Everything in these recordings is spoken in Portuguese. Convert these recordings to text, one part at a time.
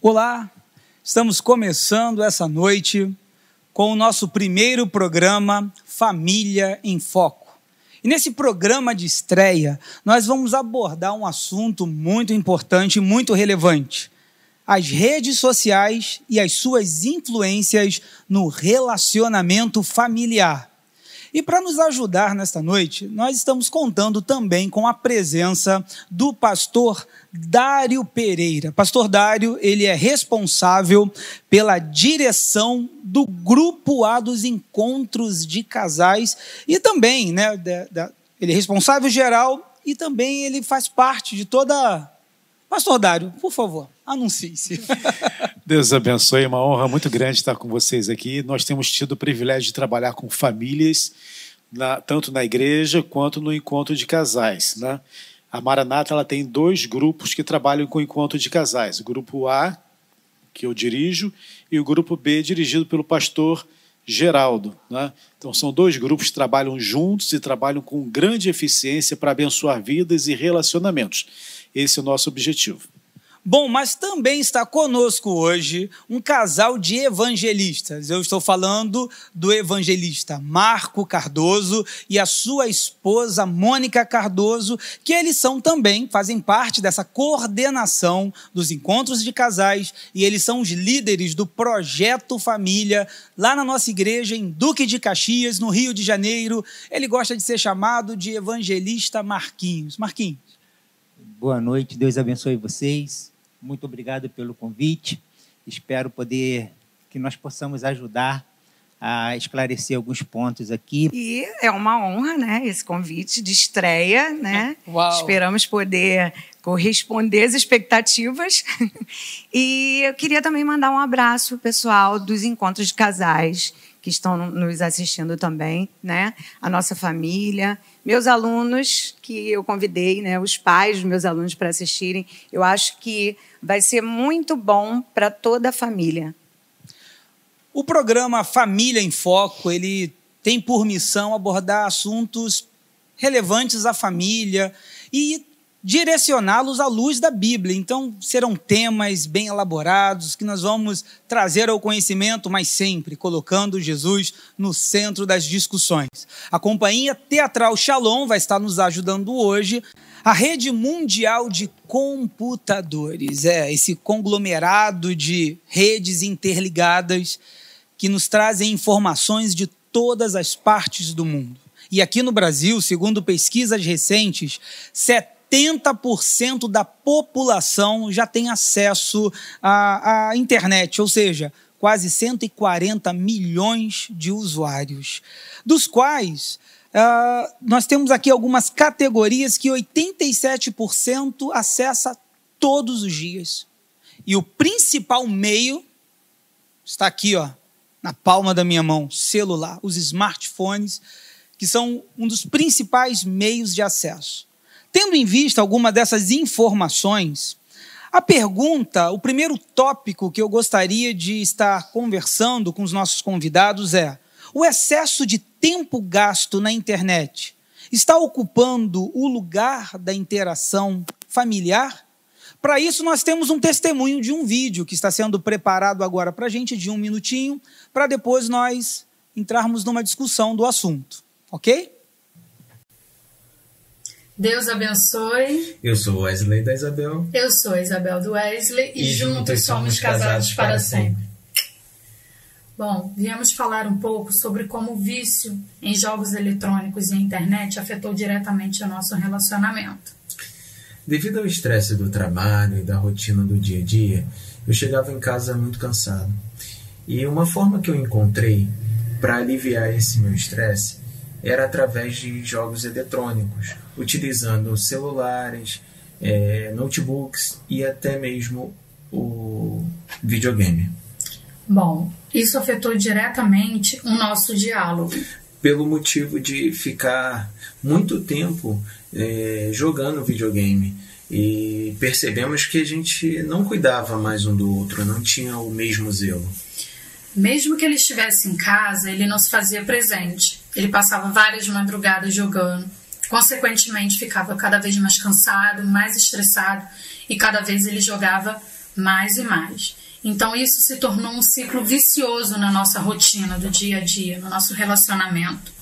Olá, estamos começando essa noite com o nosso primeiro programa Família em Foco. E nesse programa de estreia, nós vamos abordar um assunto muito importante e muito relevante: as redes sociais e as suas influências no relacionamento familiar. E para nos ajudar nesta noite, nós estamos contando também com a presença do pastor Dário Pereira. Pastor Dário, ele é responsável pela direção do grupo A dos encontros de casais e também, né, da, da, ele é responsável geral e também ele faz parte de toda Pastor Dário, por favor, anuncie-se. Deus abençoe, é uma honra muito grande estar com vocês aqui. Nós temos tido o privilégio de trabalhar com famílias, na, tanto na igreja quanto no encontro de casais. Né? A Maranata ela tem dois grupos que trabalham com encontro de casais: o grupo A, que eu dirijo, e o grupo B, dirigido pelo pastor Geraldo. Né? Então, são dois grupos que trabalham juntos e trabalham com grande eficiência para abençoar vidas e relacionamentos. Esse é o nosso objetivo. Bom, mas também está conosco hoje um casal de evangelistas. Eu estou falando do evangelista Marco Cardoso e a sua esposa Mônica Cardoso, que eles são também, fazem parte dessa coordenação dos encontros de casais e eles são os líderes do Projeto Família lá na nossa igreja em Duque de Caxias, no Rio de Janeiro. Ele gosta de ser chamado de evangelista Marquinhos. Marquinhos. Boa noite, Deus abençoe vocês. Muito obrigado pelo convite. Espero poder que nós possamos ajudar a esclarecer alguns pontos aqui. E é uma honra, né, esse convite de estreia, né? Uau. Esperamos poder corresponder às expectativas. e eu queria também mandar um abraço pro pessoal dos encontros de casais que estão nos assistindo também, né? A nossa família, meus alunos que eu convidei, né? Os pais dos meus alunos para assistirem. Eu acho que vai ser muito bom para toda a família. O programa Família em Foco, ele tem por missão abordar assuntos relevantes à família e direcioná-los à luz da Bíblia. Então, serão temas bem elaborados que nós vamos trazer ao conhecimento, mas sempre colocando Jesus no centro das discussões. A companhia teatral Shalom vai estar nos ajudando hoje. A rede mundial de computadores, é esse conglomerado de redes interligadas que nos trazem informações de todas as partes do mundo. E aqui no Brasil, segundo pesquisas recentes, 80% da população já tem acesso à, à internet, ou seja, quase 140 milhões de usuários, dos quais uh, nós temos aqui algumas categorias que 87% acessa todos os dias. E o principal meio está aqui, ó, na palma da minha mão, celular, os smartphones, que são um dos principais meios de acesso. Tendo em vista alguma dessas informações, a pergunta, o primeiro tópico que eu gostaria de estar conversando com os nossos convidados é: o excesso de tempo gasto na internet está ocupando o lugar da interação familiar? Para isso, nós temos um testemunho de um vídeo que está sendo preparado agora para a gente, de um minutinho, para depois nós entrarmos numa discussão do assunto, ok? Deus abençoe. Eu sou Wesley da Isabel. Eu sou Isabel do Wesley e, e juntos somos casados para sempre. Bom, viemos falar um pouco sobre como o vício em jogos eletrônicos e internet afetou diretamente o nosso relacionamento. Devido ao estresse do trabalho e da rotina do dia a dia, eu chegava em casa muito cansado. E uma forma que eu encontrei para aliviar esse meu estresse era através de jogos eletrônicos, utilizando celulares, é, notebooks e até mesmo o videogame. Bom, isso afetou diretamente o nosso diálogo. Pelo motivo de ficar muito tempo é, jogando videogame e percebemos que a gente não cuidava mais um do outro, não tinha o mesmo zelo. Mesmo que ele estivesse em casa, ele não se fazia presente. Ele passava várias madrugadas jogando. Consequentemente, ficava cada vez mais cansado, mais estressado e cada vez ele jogava mais e mais. Então isso se tornou um ciclo vicioso na nossa rotina do dia a dia, no nosso relacionamento.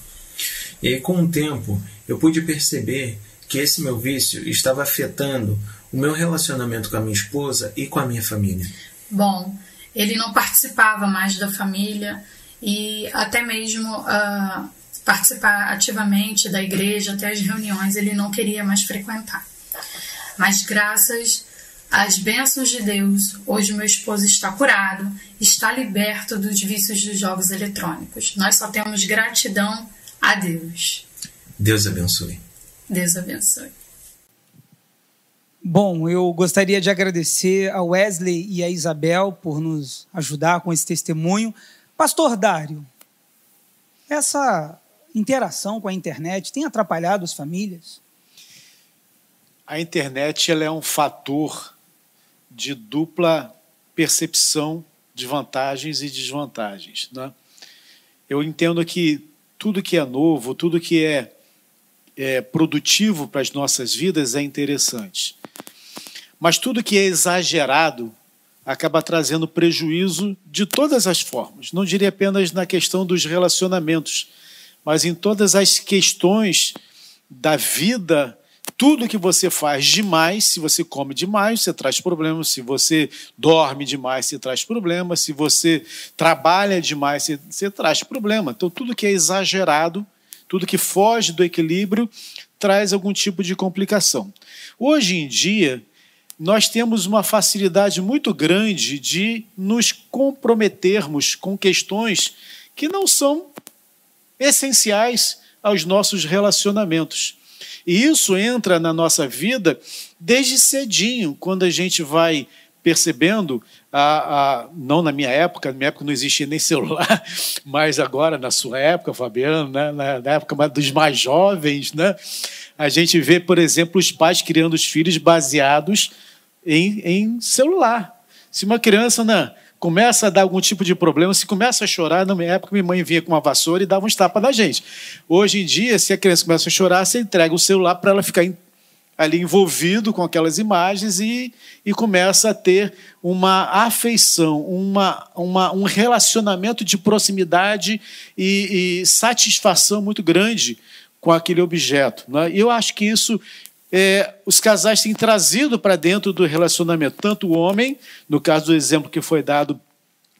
E aí, com o tempo, eu pude perceber que esse meu vício estava afetando o meu relacionamento com a minha esposa e com a minha família. Bom, ele não participava mais da família e até mesmo uh, participar ativamente da igreja, até as reuniões, ele não queria mais frequentar. Mas graças às bênçãos de Deus, hoje meu esposo está curado, está liberto dos vícios dos jogos eletrônicos. Nós só temos gratidão a Deus. Deus abençoe. Deus abençoe. Bom, eu gostaria de agradecer a Wesley e a Isabel por nos ajudar com esse testemunho. Pastor Dário, essa interação com a internet tem atrapalhado as famílias? A internet ela é um fator de dupla percepção de vantagens e desvantagens. Né? Eu entendo que tudo que é novo, tudo que é, é produtivo para as nossas vidas é interessante. Mas tudo que é exagerado acaba trazendo prejuízo de todas as formas. Não diria apenas na questão dos relacionamentos, mas em todas as questões da vida. Tudo que você faz demais, se você come demais, você traz problemas. Se você dorme demais, você traz problemas. Se você trabalha demais, você, você traz problema. Então, tudo que é exagerado, tudo que foge do equilíbrio, traz algum tipo de complicação. Hoje em dia, nós temos uma facilidade muito grande de nos comprometermos com questões que não são essenciais aos nossos relacionamentos. E isso entra na nossa vida desde cedinho, quando a gente vai percebendo, a, a, não na minha época, na minha época não existia nem celular, mas agora na sua época, Fabiano, né, na, na época dos mais jovens, né, a gente vê, por exemplo, os pais criando os filhos baseados em, em celular. Se uma criança né, começa a dar algum tipo de problema, se começa a chorar, na minha época minha mãe vinha com uma vassoura e dava uns tapas na gente. Hoje em dia, se a criança começa a chorar, você entrega o celular para ela ficar ali envolvido com aquelas imagens e, e começa a ter uma afeição, uma, uma, um relacionamento de proximidade e, e satisfação muito grande com aquele objeto. Né? E eu acho que isso é, os casais têm trazido para dentro do relacionamento, tanto o homem, no caso do exemplo que foi dado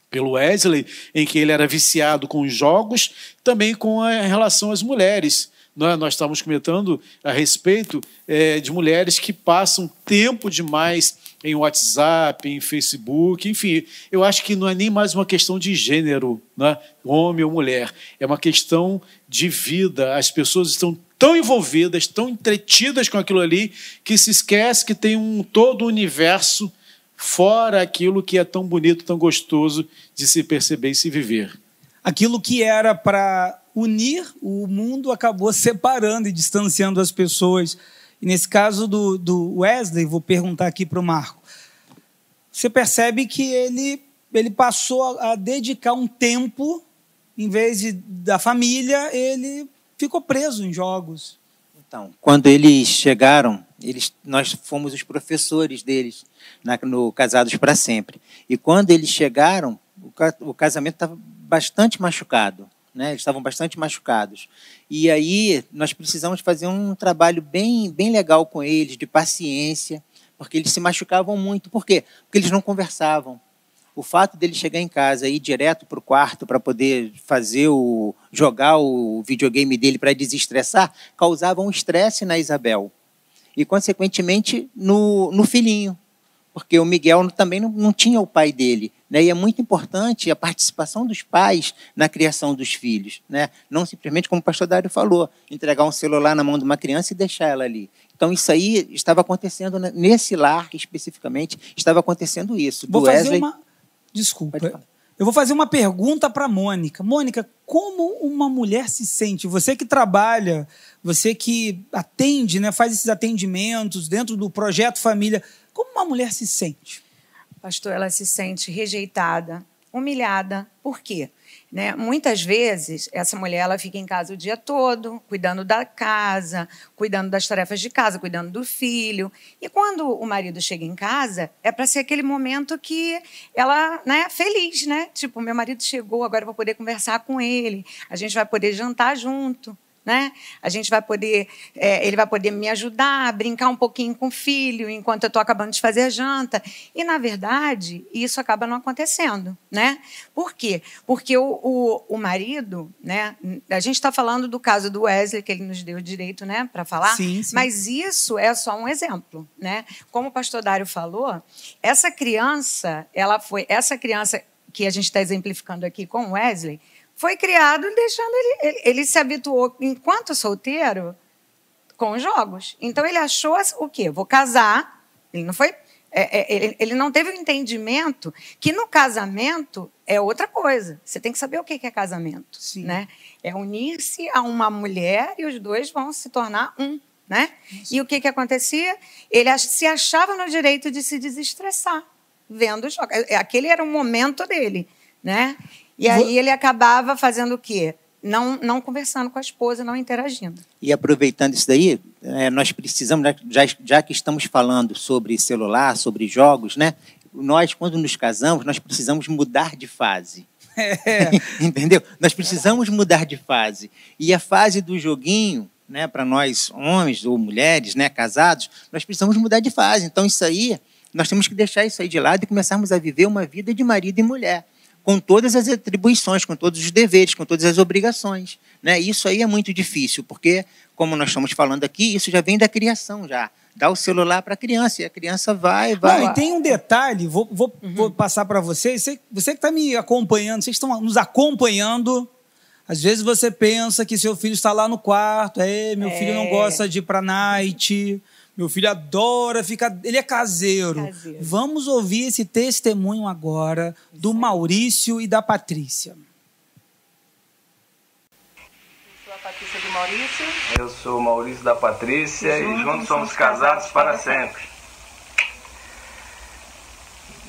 pelo Wesley, em que ele era viciado com os jogos, também com a relação às mulheres. Nós, é? nós estávamos comentando a respeito é, de mulheres que passam tempo demais em WhatsApp, em Facebook, enfim. Eu acho que não é nem mais uma questão de gênero, né? homem ou mulher. É uma questão de vida. As pessoas estão tão envolvidas, tão entretidas com aquilo ali, que se esquece que tem um todo o universo fora aquilo que é tão bonito, tão gostoso de se perceber e se viver. Aquilo que era para unir o mundo acabou separando e distanciando as pessoas. E nesse caso do, do Wesley, vou perguntar aqui para o Marco. Você percebe que ele, ele passou a dedicar um tempo, em vez de, da família, ele ficou preso em jogos. Então, quando eles chegaram, eles, nós fomos os professores deles na, no Casados para Sempre. E quando eles chegaram, o, o casamento estava bastante machucado. Né? Eles estavam bastante machucados. E aí nós precisamos fazer um trabalho bem, bem legal com eles, de paciência, porque eles se machucavam muito. Por quê? Porque eles não conversavam o fato dele chegar em casa e ir direto para o quarto para poder fazer o jogar o videogame dele para desestressar causava um estresse na Isabel e consequentemente no, no filhinho porque o Miguel também não, não tinha o pai dele né? e é muito importante a participação dos pais na criação dos filhos né? não simplesmente como o pastor Dário falou entregar um celular na mão de uma criança e deixar ela ali então, isso aí estava acontecendo nesse lar especificamente, estava acontecendo isso. Vou fazer Wesley... uma, Desculpa. Eu vou fazer uma pergunta para Mônica. Mônica, como uma mulher se sente? Você que trabalha, você que atende, né, faz esses atendimentos dentro do projeto família, como uma mulher se sente? Pastor, ela se sente rejeitada, humilhada. Por quê? Né? Muitas vezes, essa mulher ela fica em casa o dia todo, cuidando da casa, cuidando das tarefas de casa, cuidando do filho. E quando o marido chega em casa, é para ser aquele momento que ela né, feliz, né? Tipo, meu marido chegou, agora eu vou poder conversar com ele, a gente vai poder jantar junto né? A gente vai poder, é, ele vai poder me ajudar a brincar um pouquinho com o filho enquanto eu estou acabando de fazer a janta. E na verdade isso acaba não acontecendo, né? Por quê? Porque o, o, o marido, né? A gente está falando do caso do Wesley que ele nos deu o direito, né, para falar. Sim, sim. Mas isso é só um exemplo, né? Como o Pastor Dário falou, essa criança, ela foi essa criança que a gente está exemplificando aqui com o Wesley foi criado deixando ele, ele, ele se habituou, enquanto solteiro, com os jogos. Então ele achou o quê? Vou casar. Ele não foi. É, é, ele, ele, não teve o um entendimento que no casamento é outra coisa. Você tem que saber o que é casamento. Sim. Né? É unir-se a uma mulher e os dois vão se tornar um. Né? E o que, que acontecia? Ele se achava no direito de se desestressar vendo os jogos. Aquele era o momento dele. Né? E aí ele acabava fazendo o quê? Não, não conversando com a esposa, não interagindo. E aproveitando isso daí, é, nós precisamos, já, já que estamos falando sobre celular, sobre jogos, né? Nós, quando nos casamos, nós precisamos mudar de fase. É. Entendeu? Nós precisamos mudar de fase. E a fase do joguinho, né, para nós homens ou mulheres, né, casados, nós precisamos mudar de fase. Então isso aí, nós temos que deixar isso aí de lado e começarmos a viver uma vida de marido e mulher com todas as atribuições, com todos os deveres, com todas as obrigações. Né? Isso aí é muito difícil, porque, como nós estamos falando aqui, isso já vem da criação já. Dá o celular para a criança e a criança vai, vai. Não, e tem um detalhe, vou, vou, uhum. vou passar para vocês. Você, você que está me acompanhando, vocês estão nos acompanhando. Às vezes você pensa que seu filho está lá no quarto, é, meu é. filho não é. gosta de ir para night. Meu filho adora ficar. Ele é caseiro. caseiro. Vamos ouvir esse testemunho agora do Maurício e da Patrícia. Eu sou a Patrícia do Maurício. Eu sou o Maurício da Patrícia e juntos, e juntos somos casados, casados para sempre.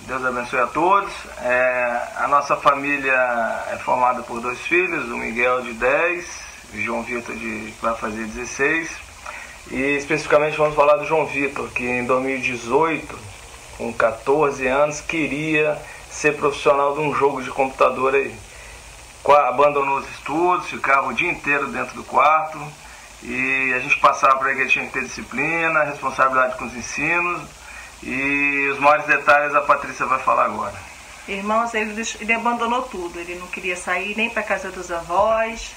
Deus abençoe a todos. É, a nossa família é formada por dois filhos, o Miguel de 10 e o João Vitor de vai fazer 16. E especificamente vamos falar do João Vitor, que em 2018, com 14 anos, queria ser profissional de um jogo de computador aí. Abandonou os estudos, ficava o dia inteiro dentro do quarto e a gente passava para ele que tinha que ter disciplina, responsabilidade com os ensinos e os maiores detalhes a Patrícia vai falar agora. Irmãos, ele, ele abandonou tudo, ele não queria sair nem para casa dos avós,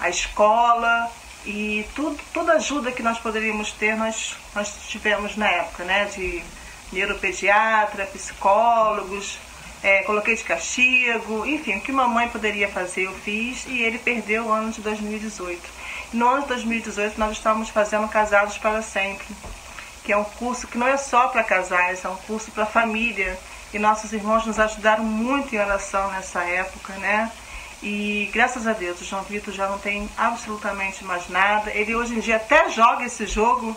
a escola, e tudo, toda ajuda que nós poderíamos ter, nós, nós tivemos na época, né? De neuropediatra, psicólogos, é, coloquei de castigo, enfim, o que mamãe poderia fazer eu fiz e ele perdeu o ano de 2018. No ano de 2018 nós estávamos fazendo Casados para Sempre, que é um curso que não é só para casais, é um curso para família. E nossos irmãos nos ajudaram muito em oração nessa época, né? E graças a Deus, o João Vitor já não tem absolutamente mais nada. Ele hoje em dia até joga esse jogo,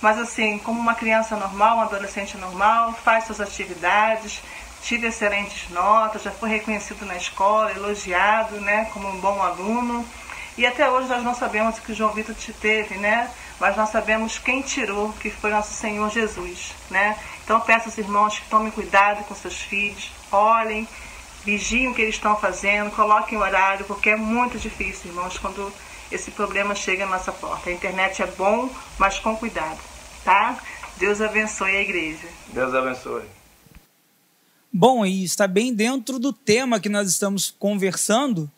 mas assim, como uma criança normal, um adolescente normal, faz suas atividades, tive excelentes notas, já foi reconhecido na escola, elogiado, né, como um bom aluno. E até hoje nós não sabemos o que o João Vitor te teve, né? Mas nós sabemos quem tirou, que foi nosso Senhor Jesus, né? Então peço aos irmãos que tomem cuidado com seus filhos, olhem, vigiem o que eles estão fazendo, coloquem o horário, porque é muito difícil, irmãos, quando esse problema chega à nossa porta. A internet é bom, mas com cuidado, tá? Deus abençoe a igreja. Deus abençoe. Bom, e está bem dentro do tema que nós estamos conversando.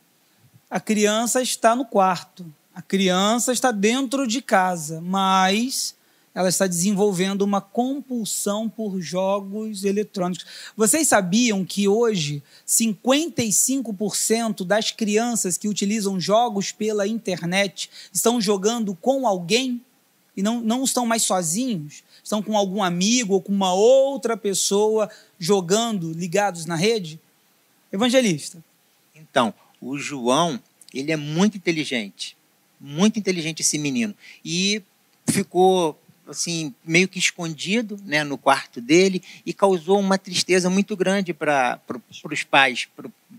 A criança está no quarto, a criança está dentro de casa, mas ela está desenvolvendo uma compulsão por jogos eletrônicos. Vocês sabiam que hoje 55% das crianças que utilizam jogos pela internet estão jogando com alguém e não, não estão mais sozinhos? Estão com algum amigo ou com uma outra pessoa jogando ligados na rede? Evangelista. Então, o João, ele é muito inteligente. Muito inteligente esse menino. E ficou assim meio que escondido né, no quarto dele e causou uma tristeza muito grande para os pais,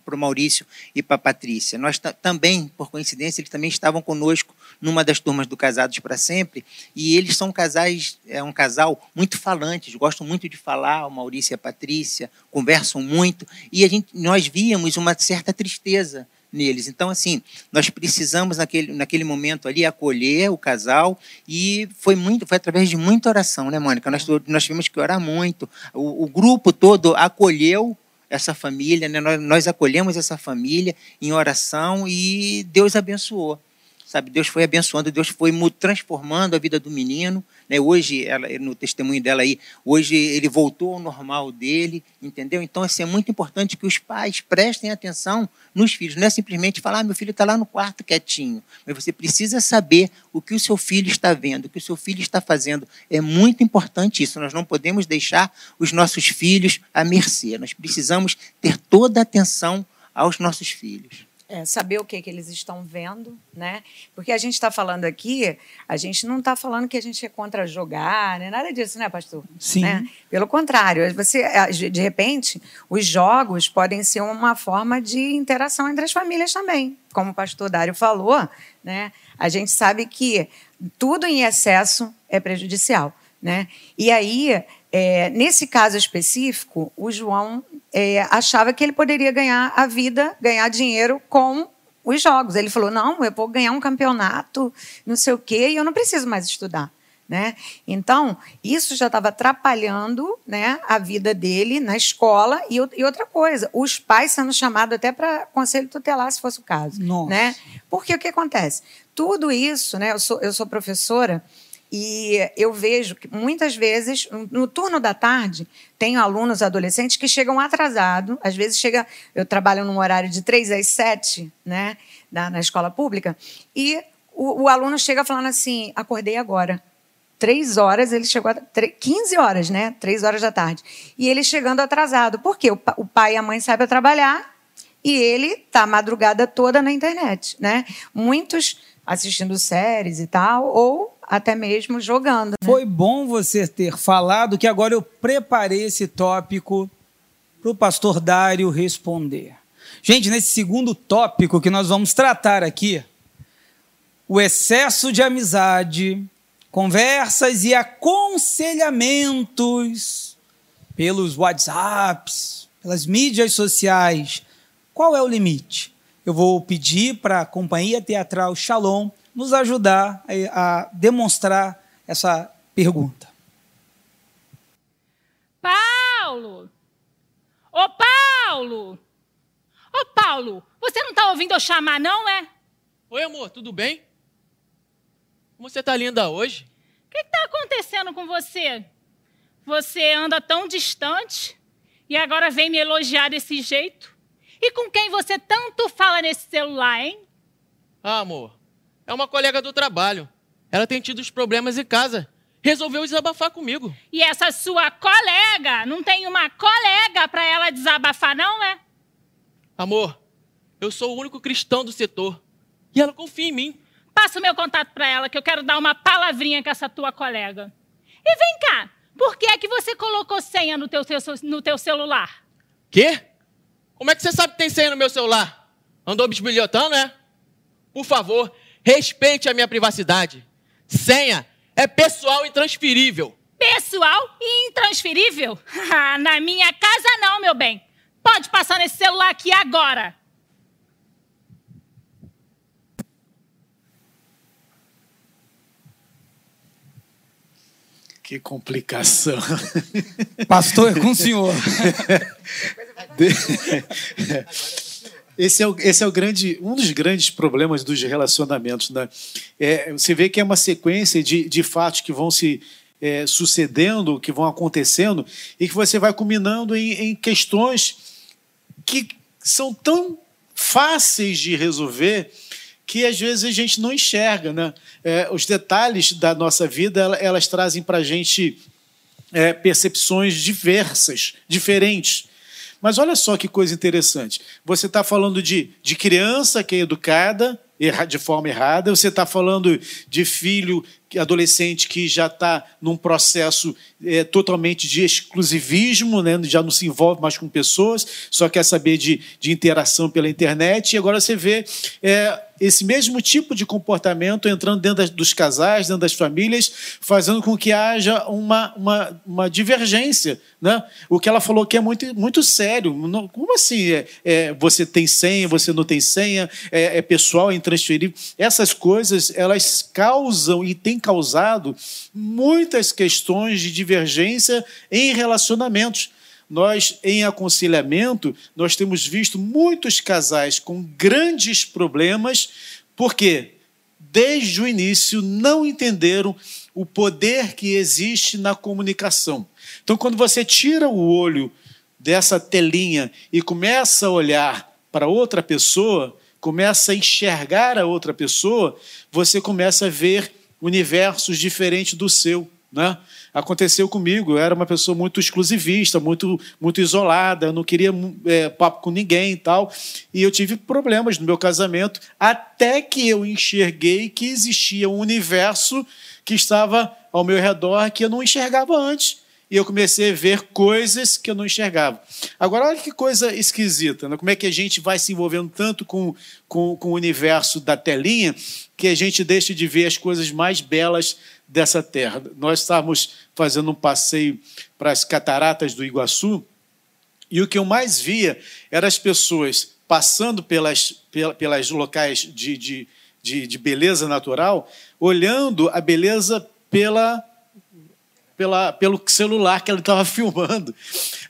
para o Maurício e para a Patrícia. Nós também, por coincidência, eles também estavam conosco numa das turmas do Casados para Sempre e eles são casais, é um casal muito falantes, gostam muito de falar, o Maurício e a Patrícia conversam muito e a gente, nós víamos uma certa tristeza neles. Então, assim, nós precisamos naquele, naquele momento ali acolher o casal e foi muito, foi através de muita oração, né, Mônica? Nós, nós tivemos que orar muito. O, o grupo todo acolheu essa família, né? nós, nós acolhemos essa família em oração e Deus abençoou sabe? Deus foi abençoando, Deus foi transformando a vida do menino, né? Hoje, ela, no testemunho dela aí, hoje ele voltou ao normal dele, entendeu? Então, assim, é muito importante que os pais prestem atenção nos filhos, não é simplesmente falar, ah, meu filho está lá no quarto quietinho, mas você precisa saber o que o seu filho está vendo, o que o seu filho está fazendo. É muito importante isso, nós não podemos deixar os nossos filhos à mercê, nós precisamos ter toda a atenção aos nossos filhos é, saber o que, que eles estão vendo, né? Porque a gente está falando aqui, a gente não está falando que a gente é contra jogar, né? nada disso, né, pastor? Sim. Né? Pelo contrário, você, de repente, os jogos podem ser uma forma de interação entre as famílias também. Como o pastor Dário falou, né? A gente sabe que tudo em excesso é prejudicial, né? E aí, é, nesse caso específico, o João é, achava que ele poderia ganhar a vida, ganhar dinheiro com os jogos. Ele falou: não, eu vou ganhar um campeonato, não sei o quê, e eu não preciso mais estudar. Né? Então, isso já estava atrapalhando né, a vida dele na escola. E, e, outra coisa, os pais sendo chamados até para conselho tutelar, se fosse o caso. Nossa. Né? Porque o que acontece? Tudo isso, né, eu, sou, eu sou professora, e eu vejo que muitas vezes, no turno da tarde, tenho alunos adolescentes que chegam atrasados. Às vezes chega, eu trabalho num horário de 3 às 7, né, na, na escola pública, e o, o, aluno chega falando assim: acordei agora. Três horas, ele chegou. A, 15 horas, né? Três horas da tarde. E ele chegando atrasado. Por quê? O, o pai e a mãe sabem trabalhar e ele está a madrugada toda na internet, né? Muitos assistindo séries e tal, ou até mesmo jogando. Né? Foi bom você ter falado que agora eu preparei esse tópico para o pastor Dário responder. Gente, nesse segundo tópico que nós vamos tratar aqui, o excesso de amizade, conversas e aconselhamentos pelos WhatsApps, pelas mídias sociais. Qual é o limite? Eu vou pedir para a Companhia Teatral Shalom nos ajudar a, demonstrar essa pergunta. Paulo! Ô Paulo! Ô Paulo, você não está ouvindo eu chamar, não é? Oi, amor, tudo bem? Como você está linda hoje? O que está acontecendo com você? Você anda tão distante e agora vem me elogiar desse jeito? E com quem você tanto fala nesse celular, hein? Ah, amor, é uma colega do trabalho. Ela tem tido os problemas em casa. Resolveu desabafar comigo. E essa sua colega não tem uma colega para ela desabafar, não é? Amor, eu sou o único cristão do setor. E ela confia em mim. Passa o meu contato para ela, que eu quero dar uma palavrinha com essa tua colega. E vem cá, por que é que você colocou senha no teu, no teu celular? Quê? Como é que você sabe que tem senha no meu celular? Andou bisbilhotando, é? Por favor, Respeite a minha privacidade. Senha é pessoal e intransferível. Pessoal e intransferível? Na minha casa não, meu bem. Pode passar nesse celular aqui agora. Que complicação. Pastor, é com o senhor. Esse é, o, esse é o grande, um dos grandes problemas dos relacionamentos. Né? É, você vê que é uma sequência de, de fatos que vão se é, sucedendo, que vão acontecendo, e que você vai culminando em, em questões que são tão fáceis de resolver que às vezes a gente não enxerga. Né? É, os detalhes da nossa vida elas, trazem para a gente é, percepções diversas, diferentes. Mas olha só que coisa interessante. Você está falando de, de criança que é educada, de forma errada, você está falando de filho adolescente que já está num processo é, totalmente de exclusivismo, né? já não se envolve mais com pessoas, só quer saber de, de interação pela internet, e agora você vê é, esse mesmo tipo de comportamento entrando dentro das, dos casais, dentro das famílias, fazendo com que haja uma, uma, uma divergência. Né? O que ela falou que é muito, muito sério. Como assim? É, é você tem senha, você não tem senha, é, é pessoal, é intransferível. Essas coisas, elas causam e têm causado muitas questões de divergência em relacionamentos. Nós, em aconselhamento, nós temos visto muitos casais com grandes problemas, porque desde o início não entenderam o poder que existe na comunicação. Então, quando você tira o olho dessa telinha e começa a olhar para outra pessoa, começa a enxergar a outra pessoa, você começa a ver universos diferentes do seu. Né? Aconteceu comigo, eu era uma pessoa muito exclusivista, muito, muito isolada, eu não queria é, papo com ninguém e tal. E eu tive problemas no meu casamento, até que eu enxerguei que existia um universo que estava ao meu redor que eu não enxergava antes e eu comecei a ver coisas que eu não enxergava. Agora, olha que coisa esquisita, né? como é que a gente vai se envolvendo tanto com, com, com, o universo da telinha que a gente deixa de ver as coisas mais belas dessa terra. Nós estávamos fazendo um passeio para as cataratas do Iguaçu e o que eu mais via eram as pessoas passando pelas, pelas locais de, de, de, de beleza natural, olhando a beleza pela pela, pelo celular que ele estava filmando.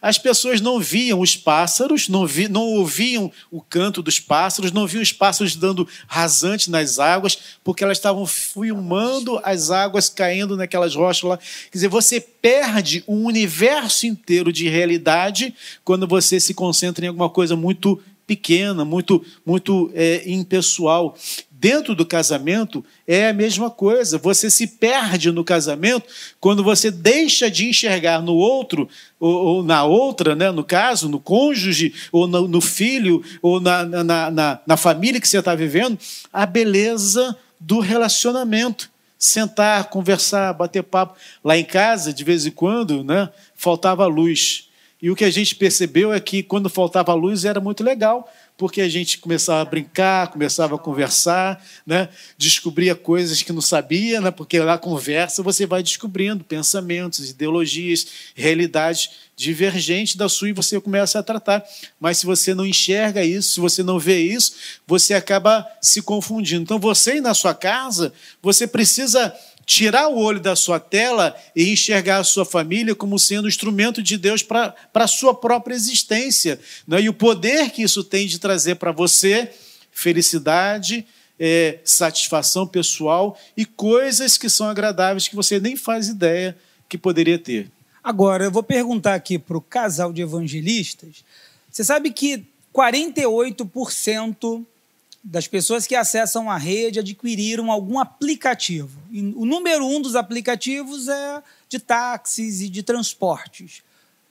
As pessoas não viam os pássaros, não, vi, não ouviam o canto dos pássaros, não viam os pássaros dando rasante nas águas, porque elas estavam filmando as águas caindo naquelas rochas lá. Quer dizer, você perde um universo inteiro de realidade quando você se concentra em alguma coisa muito pequena, muito, muito é, impessoal dentro do casamento é a mesma coisa. Você se perde no casamento quando você deixa de enxergar no outro, ou, ou na outra, né, no caso, no cônjuge, ou no, no filho, ou na, na, na, na família que você está vivendo, a beleza do relacionamento. Sentar, conversar, bater papo. Lá em casa, de vez em quando, né, faltava luz. E o que a gente percebeu é que quando faltava luz era muito legal, porque a gente começava a brincar, começava a conversar, né? descobria coisas que não sabia, né? porque na conversa você vai descobrindo pensamentos, ideologias, realidades divergentes da sua e você começa a tratar. Mas se você não enxerga isso, se você não vê isso, você acaba se confundindo. Então você na sua casa, você precisa tirar o olho da sua tela e enxergar a sua família como sendo instrumento de Deus para a sua própria existência. Né? E o poder que isso tem de trazer para você felicidade, é, satisfação pessoal e coisas que são agradáveis que você nem faz ideia que poderia ter. Agora, eu vou perguntar aqui para o casal de evangelistas. Você sabe que 48% das pessoas que acessam a rede adquiriram algum aplicativo. E o número um dos aplicativos é de táxis e de transportes.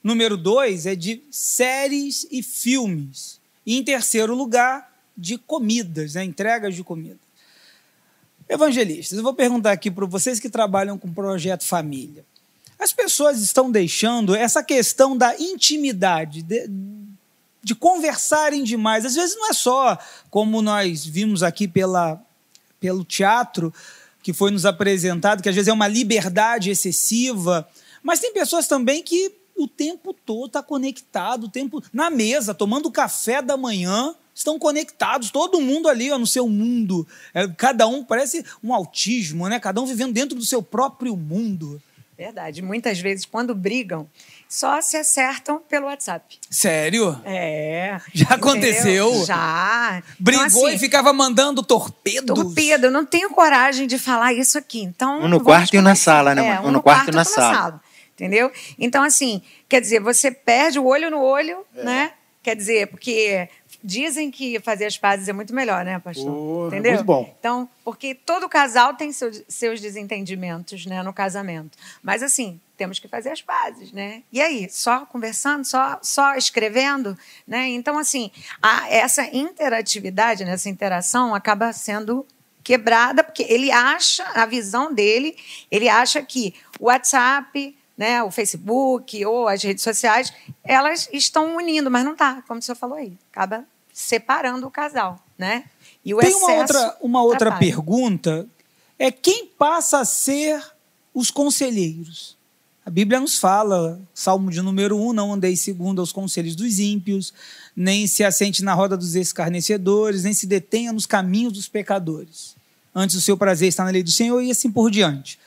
Número dois é de séries e filmes. E em terceiro lugar, de comidas, né? entregas de comida. Evangelistas, eu vou perguntar aqui para vocês que trabalham com o projeto família. As pessoas estão deixando essa questão da intimidade, de, de conversarem demais. Às vezes não é só como nós vimos aqui pela, pelo teatro que foi nos apresentado, que às vezes é uma liberdade excessiva, mas tem pessoas também que o tempo todo está conectado, o tempo na mesa, tomando café da manhã, estão conectados, todo mundo ali ó, no seu mundo. É, cada um parece um autismo, né? Cada um vivendo dentro do seu próprio mundo. Verdade. Muitas vezes, quando brigam, só se acertam pelo WhatsApp. Sério? É. Já aconteceu? Já. Brigou então, assim, e ficava mandando torpedos? Torpedo. Eu não tenho coragem de falar isso aqui. Então, um no quarto e um na sala, né? É, um, um no, quarto, quarto e na, sala. na sala. Entendeu? Então, assim, quer dizer, você perde o olho no olho, é. né? Quer dizer, porque dizem que fazer as pazes é muito melhor, né, pastor? Oh, Entendeu? Muito bom. Então, porque todo casal tem seus, seus desentendimentos, né, no casamento. Mas assim, temos que fazer as pazes, né? E aí, só conversando, só, só escrevendo, né? Então, assim, a, essa interatividade, né, essa interação acaba sendo quebrada, porque ele acha, a visão dele, ele acha que o WhatsApp, né, o Facebook ou as redes sociais, elas estão unindo, mas não está, como o senhor falou aí. Acaba separando o casal, né? E o Tem uma outra, uma outra pergunta, é quem passa a ser os conselheiros? A Bíblia nos fala, Salmo de número 1, não andei segundo aos conselhos dos ímpios, nem se assente na roda dos escarnecedores, nem se detenha nos caminhos dos pecadores. Antes o seu prazer está na lei do Senhor e assim por diante.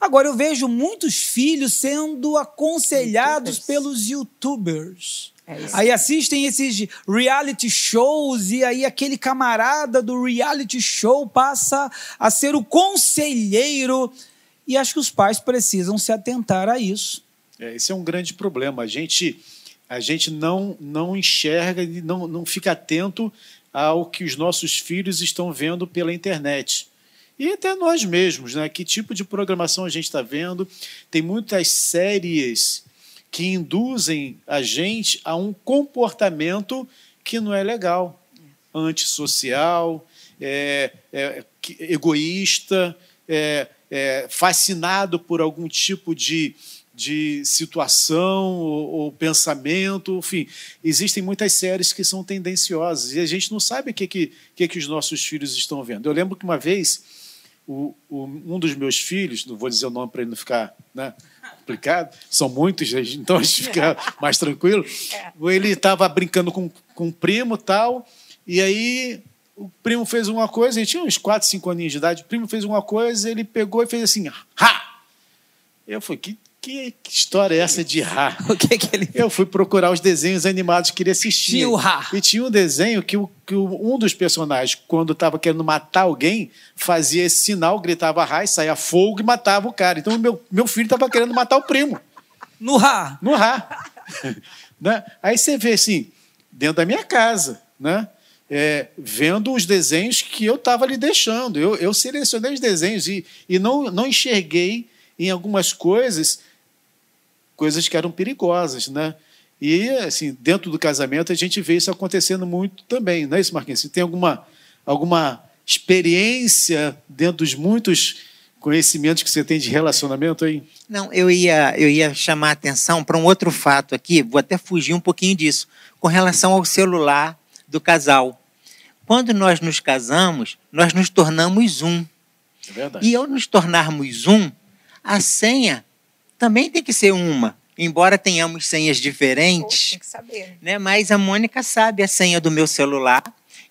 Agora eu vejo muitos filhos sendo aconselhados YouTubers. pelos youtubers. É aí assistem esses reality shows e aí aquele camarada do reality show passa a ser o conselheiro e acho que os pais precisam se atentar a isso. É, esse é um grande problema. A gente, a gente não, não enxerga e não, não fica atento ao que os nossos filhos estão vendo pela internet. E até nós mesmos, né? Que tipo de programação a gente está vendo? Tem muitas séries que induzem a gente a um comportamento que não é legal, antissocial, é, é, egoísta, é, é, fascinado por algum tipo de, de situação ou, ou, pensamento, enfim, existem muitas séries que são tendenciosas e a gente não sabe o que, que, que, que os nossos filhos estão vendo. Eu lembro que uma vez o, o, um dos meus filhos, não vou dizer o nome para ele não ficar né, complicado, são muitos, então a gente fica mais tranquilo. É. Ele estava brincando com, com um primo tal, e aí o primo fez uma coisa, ele tinha uns 4, 5 aninhos de idade, o primo fez uma coisa, ele pegou e fez assim, ha! Eu falei, que, que, história é essa de ha? O que, que ele... Eu fui procurar os desenhos animados que queria assistir. Tinha o ha. E tinha um desenho que, o, que um dos personagens, quando estava querendo matar alguém, fazia esse sinal, gritava ha, e saía fogo e matava o cara. Então meu, meu filho estava querendo matar o primo. No ha. No ha. né? Aí você vê assim, dentro da minha casa, né? é, vendo os desenhos que eu estava ali deixando. Eu, eu, selecionei os desenhos e, e não, não enxerguei em algumas coisas coisas que eram perigosas, né? E, assim, dentro do casamento, a gente vê isso acontecendo muito também, não é isso, Marquinhos? Você tem alguma, alguma experiência dentro dos muitos conhecimentos que você tem de relacionamento aí? Não, eu ia, eu ia chamar a atenção para um outro fato aqui, vou até fugir um pouquinho disso, com relação ao celular do casal. Quando nós nos casamos, nós nos tornamos um. É verdade. E ao nos tornarmos um, a senha também tem que ser uma. Embora tenhamos senhas diferentes, tem que saber. Né? mas a Mônica sabe a senha do meu celular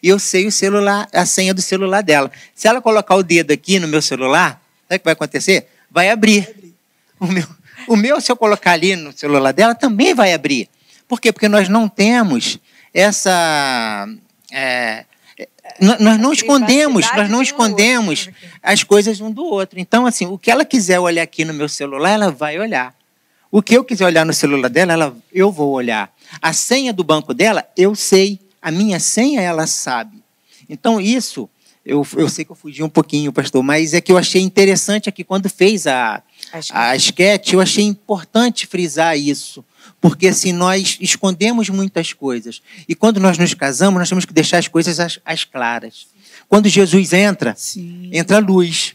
e eu sei o celular, a senha do celular dela. Se ela colocar o dedo aqui no meu celular, sabe o que vai acontecer? Vai abrir. Vai abrir. O, meu, o meu, se eu colocar ali no celular dela, também vai abrir. Por quê? Porque nós não temos essa. É, nós não escondemos, nós não escondemos as coisas um do outro. Então, assim, o que ela quiser olhar aqui no meu celular, ela vai olhar. O que eu quiser olhar no celular dela, ela, eu vou olhar. A senha do banco dela, eu sei. A minha senha, ela sabe. Então, isso, eu, eu sei que eu fugi um pouquinho, pastor, mas é que eu achei interessante aqui, quando fez a, a, a sketch, eu achei importante frisar isso porque assim nós escondemos muitas coisas. E quando nós nos casamos, nós temos que deixar as coisas às, às claras. Quando Jesus entra, Sim. entra a luz.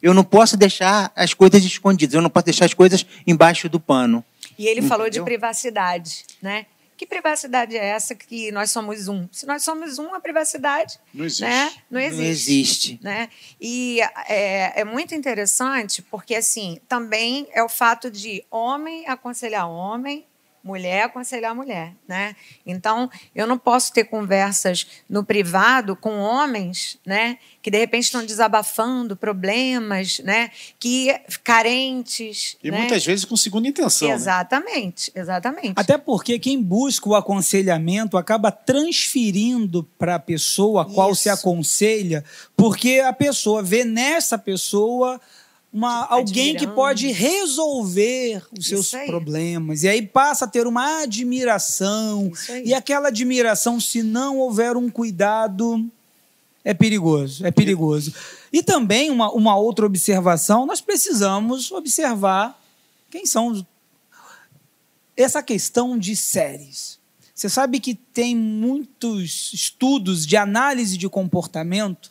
Eu não posso deixar as coisas escondidas, eu não posso deixar as coisas embaixo do pano. E ele Entendeu? falou de privacidade, né? Que privacidade é essa que nós somos um? Se nós somos um, a privacidade não existe. Né? Não existe. Não existe. Né? E é, é muito interessante porque, assim, também é o fato de homem aconselhar homem, mulher aconselhar mulher, né? Então, eu não posso ter conversas no privado com homens, né, que de repente estão desabafando problemas, né, que carentes, e né? muitas vezes com segunda intenção. Né? Exatamente, né? exatamente. Até porque quem busca o aconselhamento acaba transferindo para a pessoa a qual Isso. se aconselha, porque a pessoa vê nessa pessoa uma, alguém que pode resolver os seus problemas. E aí passa a ter uma admiração. E aquela admiração, se não houver um cuidado, é perigoso. É perigoso. E também uma, uma outra observação: nós precisamos observar quem são os... essa questão de séries. Você sabe que tem muitos estudos de análise de comportamento.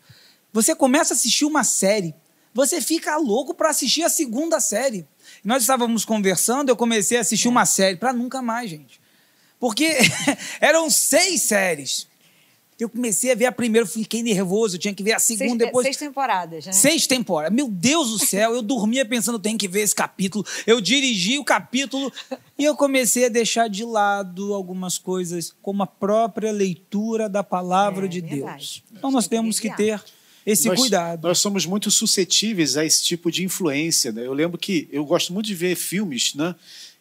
Você começa a assistir uma série você fica louco para assistir a segunda série. Nós estávamos conversando, eu comecei a assistir é. uma série, para nunca mais, gente. Porque eram seis séries. Eu comecei a ver a primeira, fiquei nervoso, eu tinha que ver a segunda seis, depois. Seis temporadas, né? Seis temporadas. Meu Deus do céu, eu dormia pensando, tenho que ver esse capítulo. Eu dirigi o capítulo e eu comecei a deixar de lado algumas coisas, como a própria leitura da palavra é, de verdade. Deus. Então nós temos que ter esse nós, cuidado. Nós somos muito suscetíveis a esse tipo de influência. Né? Eu lembro que eu gosto muito de ver filmes, né?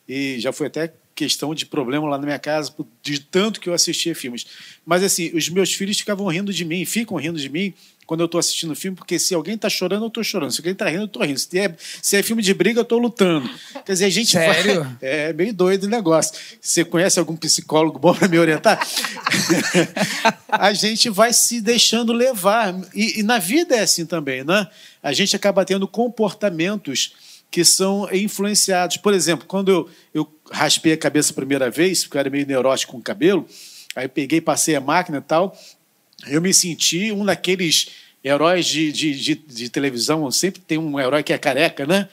E já foi até questão de problema lá na minha casa, de tanto que eu assistia filmes. Mas assim, os meus filhos ficavam rindo de mim, ficam rindo de mim quando eu estou assistindo filme, porque se alguém está chorando, eu estou chorando. Se alguém está rindo, eu estou rindo. Se é, se é filme de briga, eu estou lutando. Quer dizer, a gente Sério? Vai, é meio doido o negócio. Você conhece algum psicólogo bom para me orientar? a gente vai se deixando levar. E, e na vida é assim também, né? A gente acaba tendo comportamentos que são influenciados. Por exemplo, quando eu, eu raspei a cabeça a primeira vez, porque eu era meio neurótico com o cabelo, aí peguei, passei a máquina e tal, eu me senti um daqueles heróis de, de, de, de televisão, sempre tem um herói que é careca, né?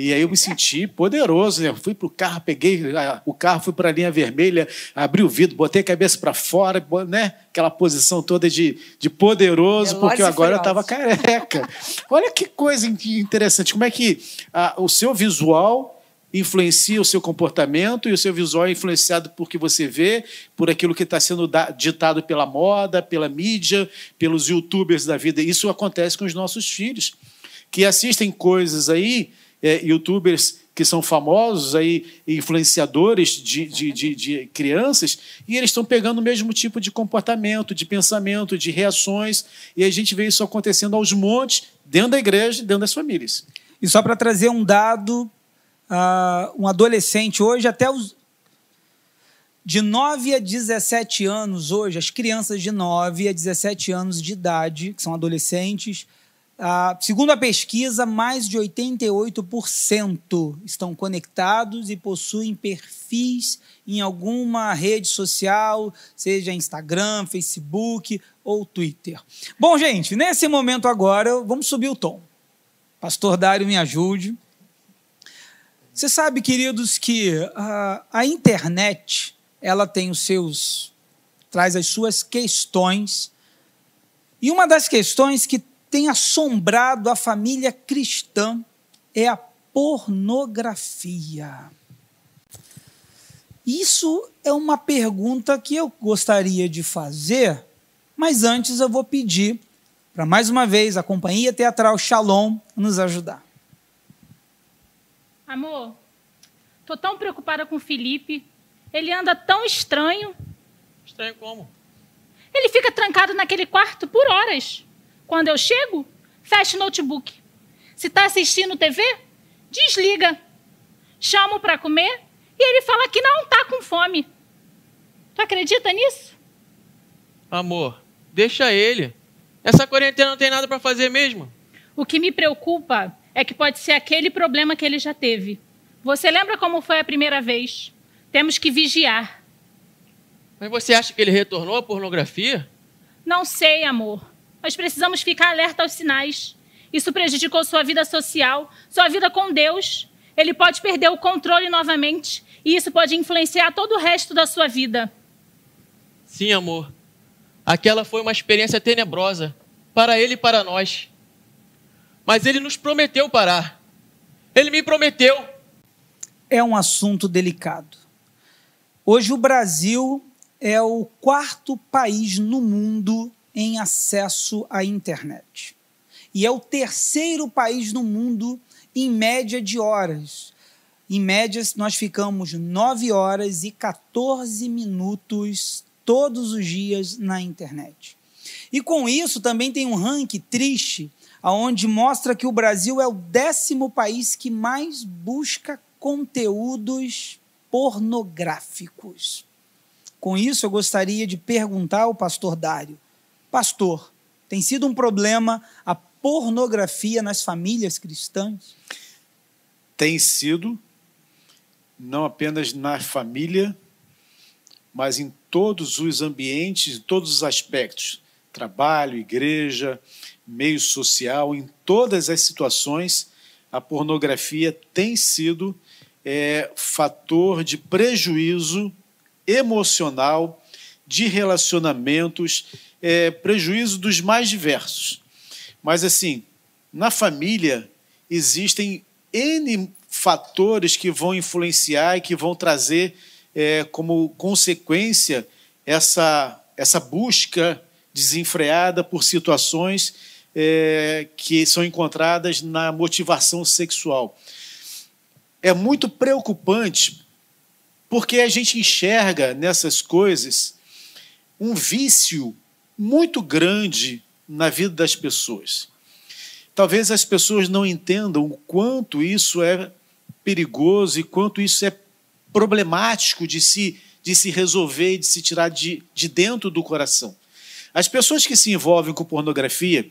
E aí eu me senti poderoso, né? Fui pro carro, peguei o carro, fui para a linha vermelha, abri o vidro, botei a cabeça para fora, né? Aquela posição toda de, de poderoso, porque agora eu estava careca. Olha que coisa interessante, como é que ah, o seu visual influencia o seu comportamento e o seu visual é influenciado por que você vê, por aquilo que está sendo ditado pela moda, pela mídia, pelos youtubers da vida. Isso acontece com os nossos filhos, que assistem coisas aí, é, youtubers que são famosos aí, influenciadores de, de, de, de crianças, e eles estão pegando o mesmo tipo de comportamento, de pensamento, de reações, e a gente vê isso acontecendo aos montes, dentro da igreja, dentro das famílias. E só para trazer um dado uh, um adolescente hoje, até os. De 9 a 17 anos, hoje, as crianças de 9 a 17 anos de idade, que são adolescentes, uh, segundo a pesquisa, mais de 88% estão conectados e possuem perfis em alguma rede social, seja Instagram, Facebook ou Twitter. Bom, gente, nesse momento agora, vamos subir o tom. Pastor Dário, me ajude. Você sabe, queridos, que a, a internet ela tem os seus traz as suas questões. E uma das questões que tem assombrado a família cristã é a pornografia. Isso é uma pergunta que eu gostaria de fazer, mas antes eu vou pedir para mais uma vez a Companhia Teatral Shalom nos ajudar. Amor, tô tão preocupada com o Felipe. Ele anda tão estranho. Estranho como? Ele fica trancado naquele quarto por horas. Quando eu chego, fecha o notebook. Se está assistindo TV, desliga. Chamo para comer e ele fala que não está com fome. Tu acredita nisso? Amor, deixa ele. Essa quarentena não tem nada para fazer mesmo. O que me preocupa é que pode ser aquele problema que ele já teve. Você lembra como foi a primeira vez? Temos que vigiar. Mas você acha que ele retornou à pornografia? Não sei, amor. Mas precisamos ficar alerta aos sinais. Isso prejudicou sua vida social, sua vida com Deus. Ele pode perder o controle novamente e isso pode influenciar todo o resto da sua vida. Sim, amor. Aquela foi uma experiência tenebrosa para ele e para nós. Mas ele nos prometeu parar. Ele me prometeu. É um assunto delicado. Hoje o Brasil é o quarto país no mundo em acesso à internet. E é o terceiro país no mundo em média de horas. Em média, nós ficamos 9 horas e 14 minutos todos os dias na internet. E com isso também tem um ranking triste onde mostra que o Brasil é o décimo país que mais busca conteúdos pornográficos. Com isso, eu gostaria de perguntar ao pastor Dário: Pastor, tem sido um problema a pornografia nas famílias cristãs? Tem sido, não apenas na família, mas em todos os ambientes, em todos os aspectos trabalho, igreja, meio social, em todas as situações, a pornografia tem sido é, fator de prejuízo emocional, de relacionamentos, é, prejuízo dos mais diversos. Mas, assim, na família existem N fatores que vão influenciar e que vão trazer é, como consequência essa, essa busca desenfreada por situações é, que são encontradas na motivação sexual. É muito preocupante porque a gente enxerga nessas coisas um vício muito grande na vida das pessoas. Talvez as pessoas não entendam o quanto isso é perigoso e quanto isso é problemático de se, de se resolver, de se tirar de, de dentro do coração. As pessoas que se envolvem com pornografia,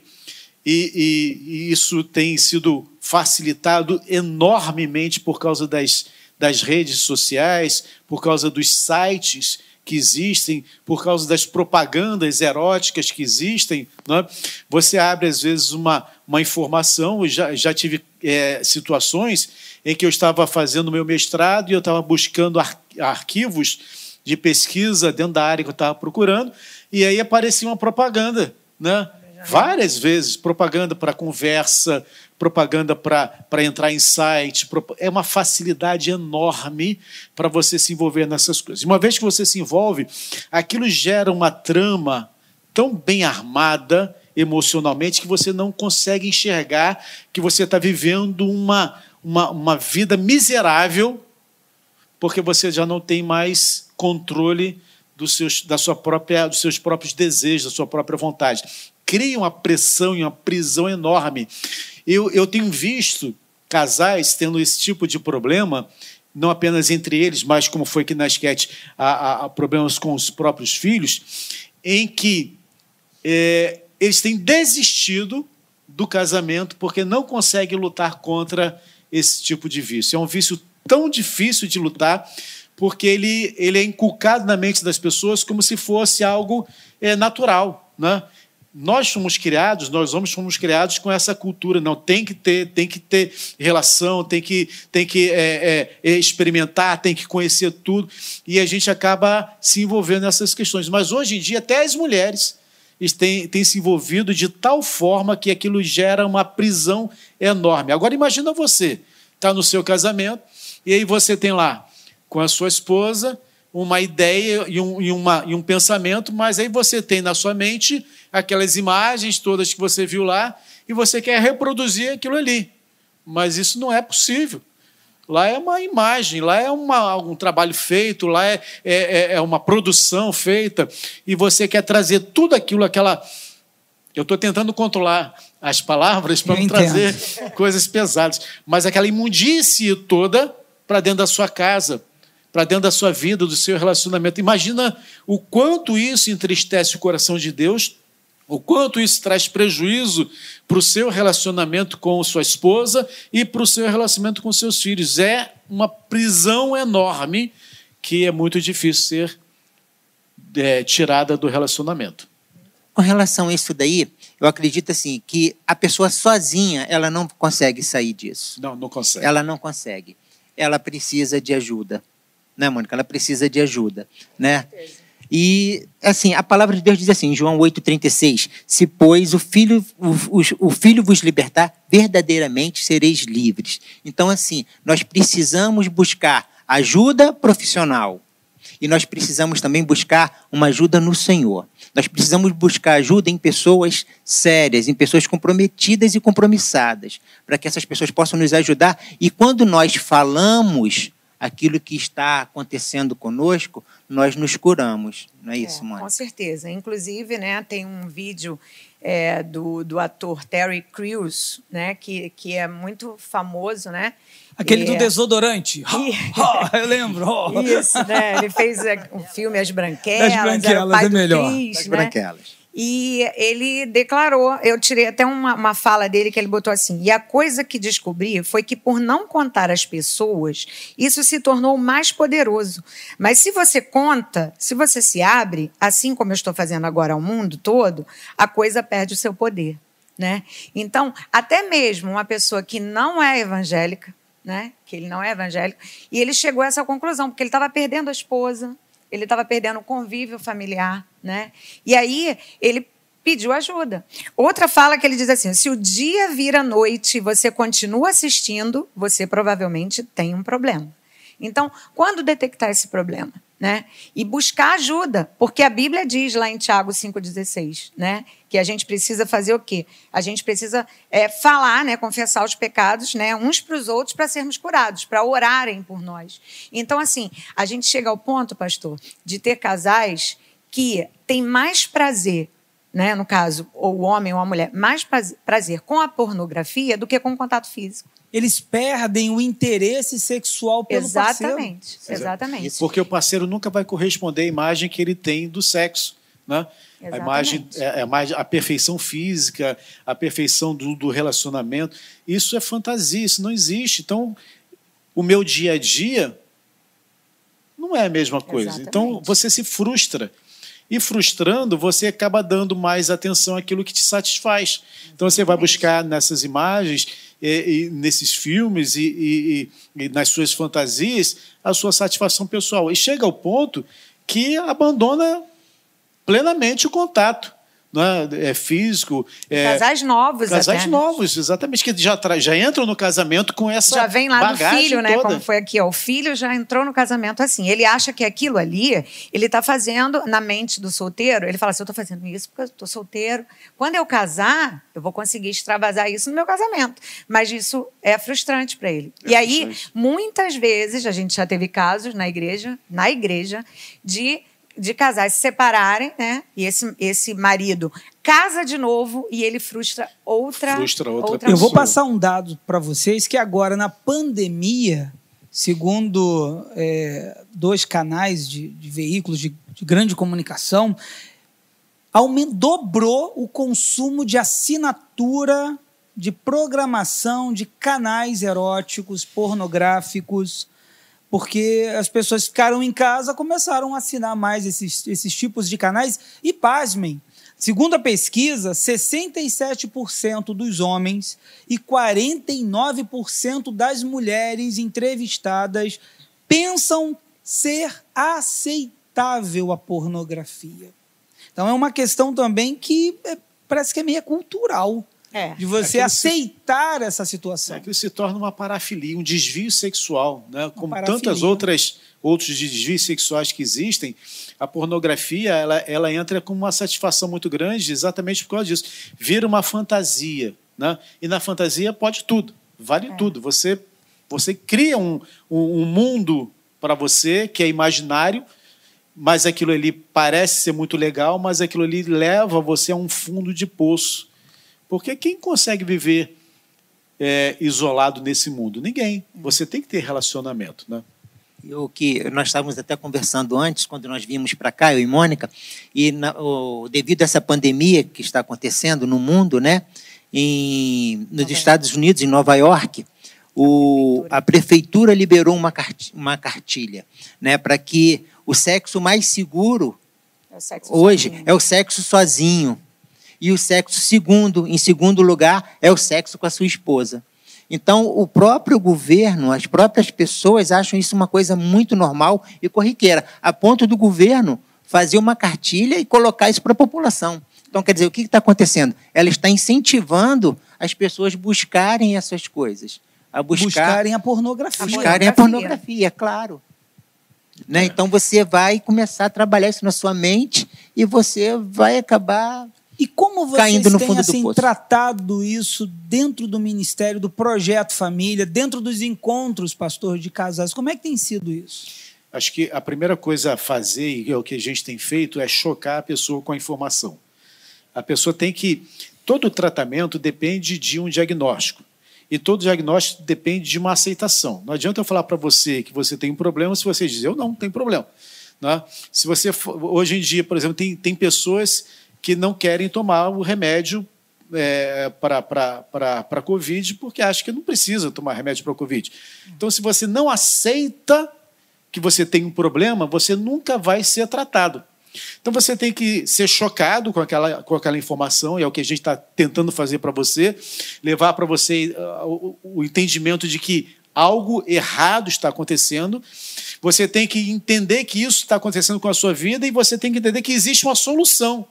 e, e, e isso tem sido facilitado enormemente por causa das, das redes sociais, por causa dos sites que existem, por causa das propagandas eróticas que existem. Né? Você abre, às vezes, uma, uma informação. Eu já, já tive é, situações em que eu estava fazendo meu mestrado e eu estava buscando ar, arquivos de pesquisa dentro da área que eu estava procurando, e aí aparecia uma propaganda. Né? Várias vezes, propaganda para conversa, propaganda para entrar em site. É uma facilidade enorme para você se envolver nessas coisas. Uma vez que você se envolve, aquilo gera uma trama tão bem armada emocionalmente que você não consegue enxergar que você está vivendo uma, uma, uma vida miserável porque você já não tem mais controle dos seus, da sua própria, dos seus próprios desejos, da sua própria vontade cria uma pressão e uma prisão enorme. Eu, eu tenho visto casais tendo esse tipo de problema, não apenas entre eles, mas como foi aqui na esquete, há, há problemas com os próprios filhos, em que é, eles têm desistido do casamento porque não conseguem lutar contra esse tipo de vício. É um vício tão difícil de lutar porque ele, ele é inculcado na mente das pessoas como se fosse algo é, natural. Né? nós fomos criados, nós homens fomos criados com essa cultura, não tem que ter, tem que ter relação, tem que, tem que é, é, experimentar, tem que conhecer tudo, e a gente acaba se envolvendo nessas questões. Mas hoje em dia até as mulheres têm, têm se envolvido de tal forma que aquilo gera uma prisão enorme. Agora imagina você, está no seu casamento e aí você tem lá com a sua esposa uma ideia e um, e, uma, e um pensamento, mas aí você tem na sua mente aquelas imagens todas que você viu lá e você quer reproduzir aquilo ali. Mas isso não é possível. Lá é uma imagem, lá é uma, um trabalho feito, lá é, é, é, é uma produção feita, e você quer trazer tudo aquilo, aquela. Eu estou tentando controlar as palavras para não trazer coisas pesadas, mas aquela imundície toda para dentro da sua casa, para dentro da sua vida, do seu relacionamento. Imagina o quanto isso entristece o coração de Deus o quanto isso traz prejuízo para o seu relacionamento com sua esposa e para o seu relacionamento com seus filhos. É uma prisão enorme que é muito difícil ser é, tirada do relacionamento. Com relação a isso daí, eu acredito assim que a pessoa sozinha ela não consegue sair disso. Não, não consegue. Ela não consegue. Ela precisa de ajuda, né, Mônica? Ela precisa de ajuda, né? E, assim, a palavra de Deus diz assim, em João 8,36, se, pois, o filho, o, o, o filho vos libertar, verdadeiramente sereis livres. Então, assim, nós precisamos buscar ajuda profissional. E nós precisamos também buscar uma ajuda no Senhor. Nós precisamos buscar ajuda em pessoas sérias, em pessoas comprometidas e compromissadas, para que essas pessoas possam nos ajudar. E quando nós falamos aquilo que está acontecendo conosco, nós nos curamos. Não é isso, é, mãe? Com certeza. Inclusive, né, tem um vídeo é, do, do ator Terry Crews, né, que, que é muito famoso, né? Aquele do desodorante. eu lembro. Isso, né? Ele fez é, o filme As Branquelas. As Branquelas é melhor. Cris, As né? Branquelas. E ele declarou, eu tirei até uma, uma fala dele que ele botou assim: e a coisa que descobri foi que por não contar as pessoas, isso se tornou mais poderoso. Mas se você conta, se você se abre, assim como eu estou fazendo agora ao mundo todo, a coisa perde o seu poder. Né? Então, até mesmo uma pessoa que não é evangélica, né? que ele não é evangélico, e ele chegou a essa conclusão, porque ele estava perdendo a esposa, ele estava perdendo o convívio familiar, né? E aí ele pediu ajuda. Outra fala que ele diz assim: se o dia vira noite e você continua assistindo, você provavelmente tem um problema. Então, quando detectar esse problema? Né? E buscar ajuda, porque a Bíblia diz lá em Tiago 5,16, né? Que a gente precisa fazer o quê? A gente precisa é, falar, né? confessar os pecados, né? Uns para os outros para sermos curados, para orarem por nós. Então, assim, a gente chega ao ponto, pastor, de ter casais que têm mais prazer né, no caso, ou o homem ou a mulher, mais prazer com a pornografia do que com o contato físico eles perdem o interesse sexual pelo exatamente, parceiro. Exatamente. Porque o parceiro nunca vai corresponder à imagem que ele tem do sexo. Né? A imagem, é, é a perfeição física, a perfeição do, do relacionamento. Isso é fantasia, isso não existe. Então, o meu dia a dia não é a mesma coisa. Exatamente. Então, você se frustra. E frustrando, você acaba dando mais atenção àquilo que te satisfaz. Então, você vai buscar nessas imagens e, e nesses filmes e, e, e nas suas fantasias a sua satisfação pessoal. E chega ao ponto que abandona plenamente o contato é, é físico. É, casais novos, Casais até. novos, exatamente, que já, já entram no casamento com essa. Já vem lá do filho, toda. né? Como foi aqui, ó. O filho já entrou no casamento assim. Ele acha que aquilo ali, ele está fazendo na mente do solteiro, ele fala assim: eu estou fazendo isso porque eu estou solteiro. Quando eu casar, eu vou conseguir extravasar isso no meu casamento. Mas isso é frustrante para ele. É e aí, muitas vezes, a gente já teve casos na igreja, na igreja, de de casais se separarem, né? E esse, esse marido casa de novo e ele frustra outra, frustra outra, outra Eu vou passar um dado para vocês que agora na pandemia, segundo é, dois canais de, de veículos de, de, grande comunicação, dobrou o consumo de assinatura de programação de canais eróticos, pornográficos porque as pessoas ficaram em casa, começaram a assinar mais esses, esses tipos de canais e, pasmem, segundo a pesquisa, 67% dos homens e 49% das mulheres entrevistadas pensam ser aceitável a pornografia. Então é uma questão também que é, parece que é meio cultural. É. De você aceitar se, essa situação. É que se torna uma parafilia, um desvio sexual. Né? Como tantas outras outros desvios sexuais que existem, a pornografia ela, ela entra com uma satisfação muito grande exatamente por causa disso. Vira uma fantasia. Né? E na fantasia pode tudo, vale é. tudo. Você, você cria um, um, um mundo para você que é imaginário, mas aquilo ali parece ser muito legal, mas aquilo ali leva você a um fundo de poço porque quem consegue viver é, isolado nesse mundo? Ninguém. Você tem que ter relacionamento, né? O que nós estávamos até conversando antes, quando nós vimos para cá, eu e Mônica, e na, o, devido a essa pandemia que está acontecendo no mundo, né, em, nos Estados Unidos, em Nova York, o, a prefeitura liberou uma, uma cartilha né, para que o sexo mais seguro é hoje sozinho. é o sexo sozinho. E o sexo segundo, em segundo lugar, é o sexo com a sua esposa. Então, o próprio governo, as próprias pessoas acham isso uma coisa muito normal e corriqueira, a ponto do governo fazer uma cartilha e colocar isso para a população. Então, quer dizer, o que está acontecendo? Ela está incentivando as pessoas buscarem essas coisas. A buscar, buscarem a pornografia. A buscarem a pornografia, claro. Né? Então, você vai começar a trabalhar isso na sua mente e você vai acabar e como vocês têm assim, tratado isso dentro do ministério, do projeto família, dentro dos encontros, pastor, de casais? Como é que tem sido isso? Acho que a primeira coisa a fazer, e é o que a gente tem feito, é chocar a pessoa com a informação. A pessoa tem que. Todo tratamento depende de um diagnóstico. E todo diagnóstico depende de uma aceitação. Não adianta eu falar para você que você tem um problema se você dizer, eu não, não tenho problema. Né? Se você hoje em dia, por exemplo, tem, tem pessoas que não querem tomar o remédio é, para a Covid porque acham que não precisa tomar remédio para a Covid. Então, se você não aceita que você tem um problema, você nunca vai ser tratado. Então você tem que ser chocado com aquela, com aquela informação, e é o que a gente está tentando fazer para você, levar para você uh, o, o entendimento de que algo errado está acontecendo. Você tem que entender que isso está acontecendo com a sua vida e você tem que entender que existe uma solução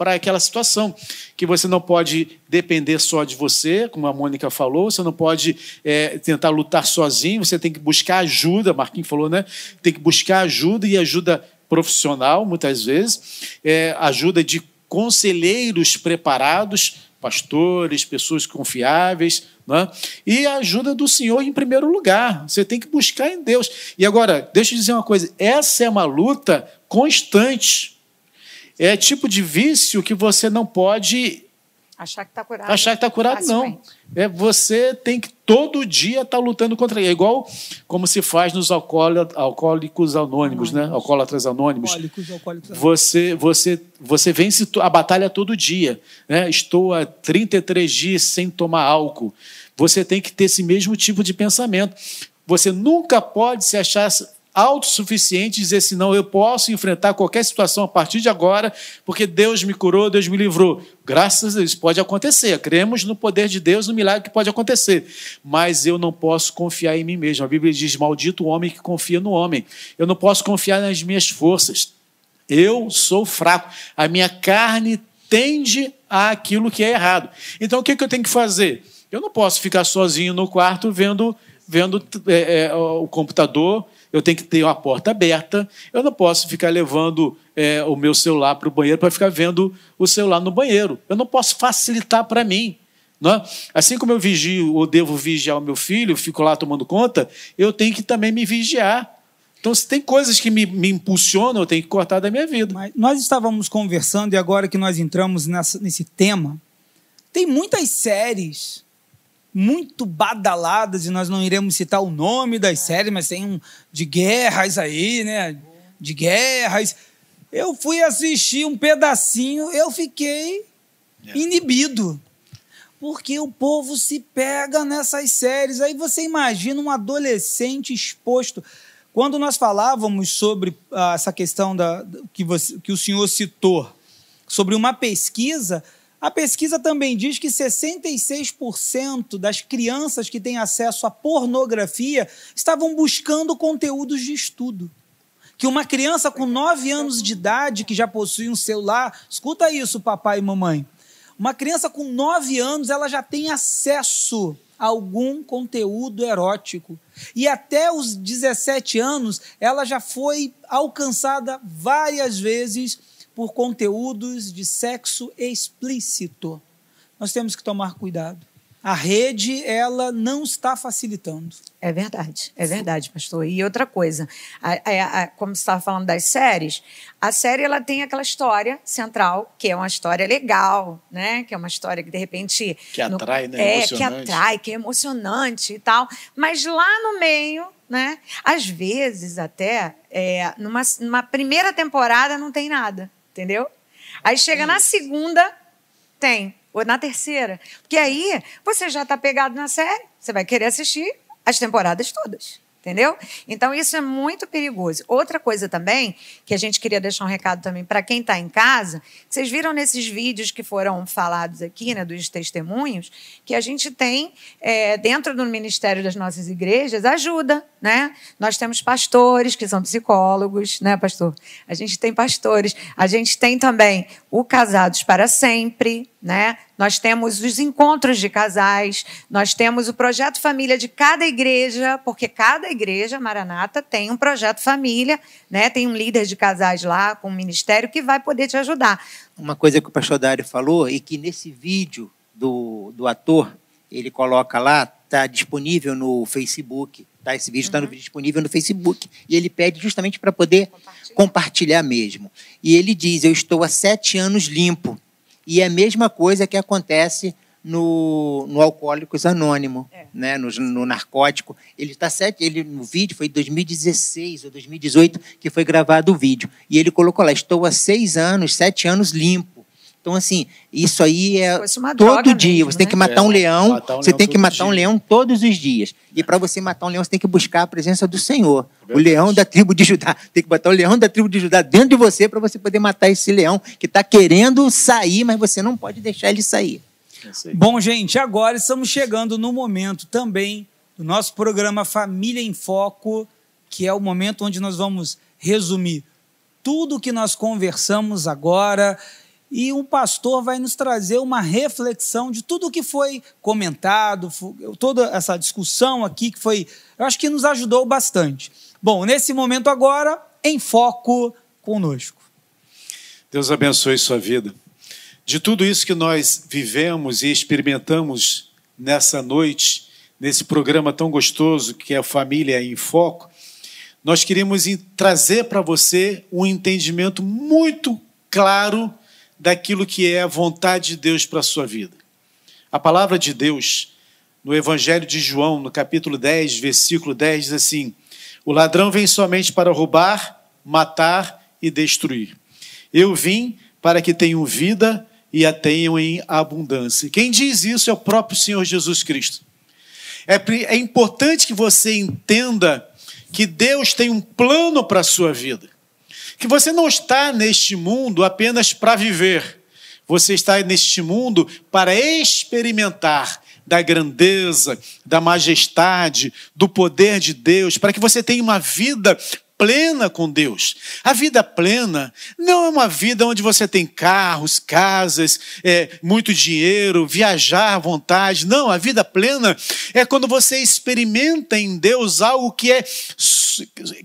para aquela situação, que você não pode depender só de você, como a Mônica falou, você não pode é, tentar lutar sozinho, você tem que buscar ajuda, Marquinhos falou, né? Tem que buscar ajuda e ajuda profissional, muitas vezes, é, ajuda de conselheiros preparados, pastores, pessoas confiáveis, né? e a ajuda do Senhor em primeiro lugar. Você tem que buscar em Deus. E agora, deixa eu dizer uma coisa: essa é uma luta constante. É tipo de vício que você não pode Achar que está curado. Achar que está curado, não. É, você tem que todo dia estar tá lutando contra ele. É igual como se faz nos alcoólicos anônimos, né? Alcoólatras anônimos. Alcoólicos, alcoólicos anônimos. Você, você, você vence a batalha todo dia. Né? Estou há 33 dias sem tomar álcool. Você tem que ter esse mesmo tipo de pensamento. Você nunca pode se achar autossuficiente dizer assim: não, eu posso enfrentar qualquer situação a partir de agora, porque Deus me curou, Deus me livrou. Graças a Deus, pode acontecer. Cremos no poder de Deus, no milagre que pode acontecer. Mas eu não posso confiar em mim mesmo. A Bíblia diz: maldito o homem que confia no homem. Eu não posso confiar nas minhas forças. Eu sou fraco. A minha carne tende àquilo que é errado. Então o que, que eu tenho que fazer? Eu não posso ficar sozinho no quarto vendo, vendo é, é, o computador eu tenho que ter uma porta aberta, eu não posso ficar levando é, o meu celular para o banheiro para ficar vendo o celular no banheiro. Eu não posso facilitar para mim. É? Assim como eu vigio ou devo vigiar o meu filho, fico lá tomando conta, eu tenho que também me vigiar. Então, se tem coisas que me, me impulsionam, eu tenho que cortar da minha vida. Mas nós estávamos conversando e agora que nós entramos nessa, nesse tema, tem muitas séries muito badaladas, e nós não iremos citar o nome das séries, mas tem um de guerras aí, né? De guerras. Eu fui assistir um pedacinho, eu fiquei é. inibido. Porque o povo se pega nessas séries. Aí você imagina um adolescente exposto. Quando nós falávamos sobre ah, essa questão da, que, você, que o senhor citou, sobre uma pesquisa, a pesquisa também diz que 66% das crianças que têm acesso à pornografia estavam buscando conteúdos de estudo. Que uma criança com 9 anos de idade que já possui um celular, escuta isso, papai e mamãe. Uma criança com 9 anos, ela já tem acesso a algum conteúdo erótico. E até os 17 anos, ela já foi alcançada várias vezes por conteúdos de sexo explícito. Nós temos que tomar cuidado. A rede, ela não está facilitando. É verdade, é verdade, pastor. E outra coisa, a, a, a, como você estava falando das séries, a série ela tem aquela história central, que é uma história legal, né? Que é uma história que de repente. Que atrai, no, né? É, que atrai, que é emocionante e tal. Mas lá no meio, né? Às vezes, até, é, numa, numa primeira temporada não tem nada entendeu? Aí chega na segunda, tem. Ou na terceira. Porque aí você já está pegado na série, você vai querer assistir as temporadas todas. Entendeu? Então, isso é muito perigoso. Outra coisa também, que a gente queria deixar um recado também para quem está em casa, vocês viram nesses vídeos que foram falados aqui, né, dos testemunhos, que a gente tem, é, dentro do ministério das nossas igrejas, ajuda, né? Nós temos pastores que são psicólogos, né, pastor? A gente tem pastores. A gente tem também o Casados para Sempre, né? Nós temos os encontros de casais, nós temos o projeto família de cada igreja, porque cada igreja Maranata tem um projeto família, né? Tem um líder de casais lá com um ministério que vai poder te ajudar. Uma coisa que o pastor Dário falou e que nesse vídeo do, do ator ele coloca lá, está disponível no Facebook. Tá? Esse vídeo está uhum. disponível no Facebook. E ele pede justamente para poder compartilhar. compartilhar mesmo. E ele diz: Eu estou há sete anos limpo. E é a mesma coisa que acontece no, no Alcoólicos Anônimo, é. né? No, no, narcótico. Ele está sete, ele no vídeo foi 2016 ou 2018 que foi gravado o vídeo e ele colocou lá: estou há seis anos, sete anos limpo. Então, assim, isso aí é todo dia. Mesmo, você tem que né? matar um é, leão, matar um você leão tem que matar dia. um leão todos os dias. E para você matar um leão, você tem que buscar a presença do Senhor. Verdade. O leão da tribo de Judá. Tem que botar o leão da tribo de Judá dentro de você para você poder matar esse leão que está querendo sair, mas você não pode deixar ele sair. É Bom, gente, agora estamos chegando no momento também do nosso programa Família em Foco, que é o momento onde nós vamos resumir tudo o que nós conversamos agora e o pastor vai nos trazer uma reflexão de tudo o que foi comentado, toda essa discussão aqui que foi, eu acho que nos ajudou bastante. Bom, nesse momento agora, em foco conosco. Deus abençoe sua vida. De tudo isso que nós vivemos e experimentamos nessa noite, nesse programa tão gostoso que é a Família em Foco, nós queríamos trazer para você um entendimento muito claro daquilo que é a vontade de Deus para a sua vida. A palavra de Deus, no Evangelho de João, no capítulo 10, versículo 10, diz assim: O ladrão vem somente para roubar, matar e destruir. Eu vim para que tenham vida e a tenham em abundância. Quem diz isso é o próprio Senhor Jesus Cristo. É, é importante que você entenda que Deus tem um plano para a sua vida que você não está neste mundo apenas para viver, você está neste mundo para experimentar da grandeza, da majestade, do poder de Deus, para que você tenha uma vida plena com Deus. A vida plena não é uma vida onde você tem carros, casas, é, muito dinheiro, viajar à vontade. Não, a vida plena é quando você experimenta em Deus algo que é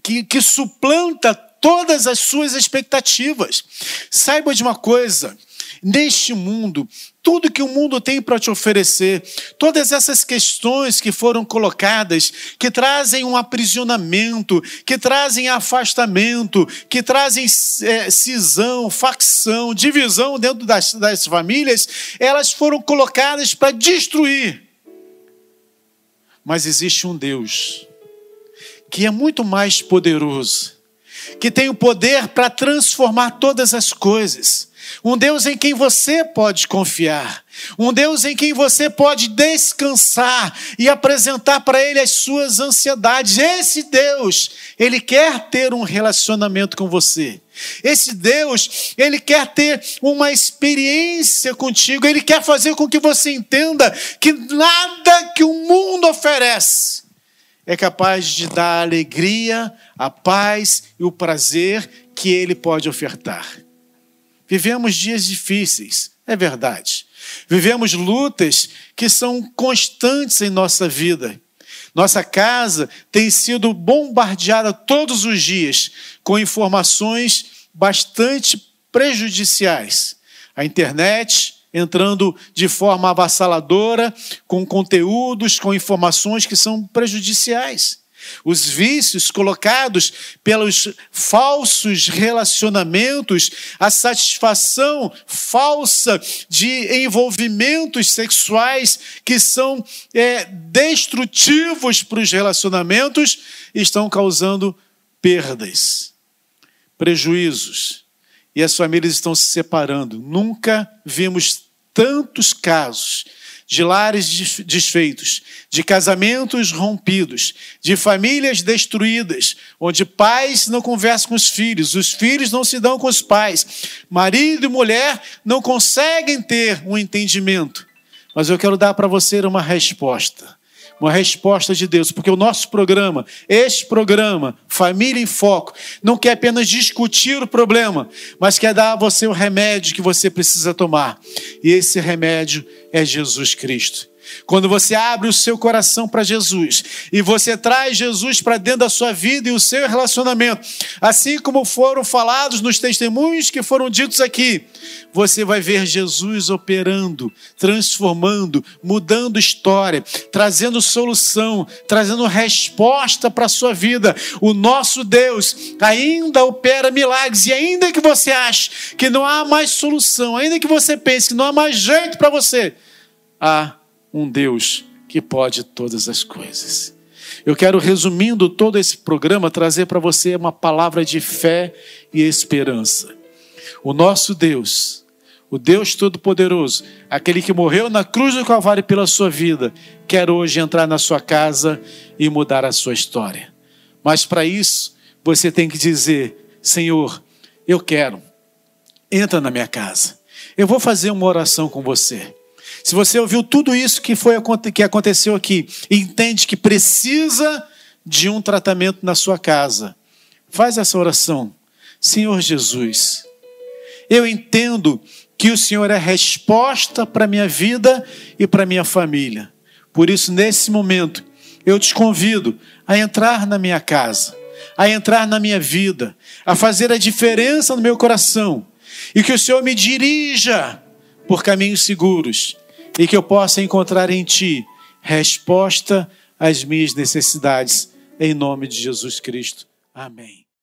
que, que suplanta todas as suas expectativas. Saiba de uma coisa: neste mundo, tudo que o mundo tem para te oferecer, todas essas questões que foram colocadas, que trazem um aprisionamento, que trazem afastamento, que trazem é, cisão, facção, divisão dentro das, das famílias, elas foram colocadas para destruir. Mas existe um Deus que é muito mais poderoso que tem o poder para transformar todas as coisas. Um Deus em quem você pode confiar. Um Deus em quem você pode descansar e apresentar para Ele as suas ansiedades. Esse Deus, Ele quer ter um relacionamento com você. Esse Deus, Ele quer ter uma experiência contigo. Ele quer fazer com que você entenda que nada que o mundo oferece é capaz de dar a alegria, a paz e o prazer que ele pode ofertar. Vivemos dias difíceis, é verdade. Vivemos lutas que são constantes em nossa vida. Nossa casa tem sido bombardeada todos os dias com informações bastante prejudiciais. A internet, entrando de forma avassaladora, com conteúdos, com informações que são prejudiciais. Os vícios colocados pelos falsos relacionamentos, a satisfação falsa de envolvimentos sexuais que são é, destrutivos para os relacionamentos, estão causando perdas, prejuízos. E as famílias estão se separando. Nunca vimos tantos casos de lares desfeitos, de casamentos rompidos, de famílias destruídas, onde pais não conversam com os filhos, os filhos não se dão com os pais, marido e mulher não conseguem ter um entendimento. Mas eu quero dar para você uma resposta uma resposta de Deus, porque o nosso programa, este programa, Família em Foco, não quer apenas discutir o problema, mas quer dar a você o remédio que você precisa tomar. E esse remédio é Jesus Cristo. Quando você abre o seu coração para Jesus e você traz Jesus para dentro da sua vida e o seu relacionamento, assim como foram falados nos testemunhos que foram ditos aqui, você vai ver Jesus operando, transformando, mudando história, trazendo solução, trazendo resposta para a sua vida. O nosso Deus ainda opera milagres e ainda que você ache que não há mais solução, ainda que você pense que não há mais jeito para você, há um Deus que pode todas as coisas. Eu quero, resumindo todo esse programa, trazer para você uma palavra de fé e esperança. O nosso Deus, o Deus Todo-Poderoso, aquele que morreu na cruz do Calvário pela sua vida, quer hoje entrar na sua casa e mudar a sua história. Mas para isso, você tem que dizer: Senhor, eu quero, entra na minha casa. Eu vou fazer uma oração com você. Se você ouviu tudo isso que foi que aconteceu aqui, entende que precisa de um tratamento na sua casa, faz essa oração. Senhor Jesus, eu entendo que o Senhor é resposta para minha vida e para minha família. Por isso, nesse momento, eu te convido a entrar na minha casa, a entrar na minha vida, a fazer a diferença no meu coração e que o Senhor me dirija por caminhos seguros e que eu possa encontrar em Ti resposta às minhas necessidades, em nome de Jesus Cristo. Amém.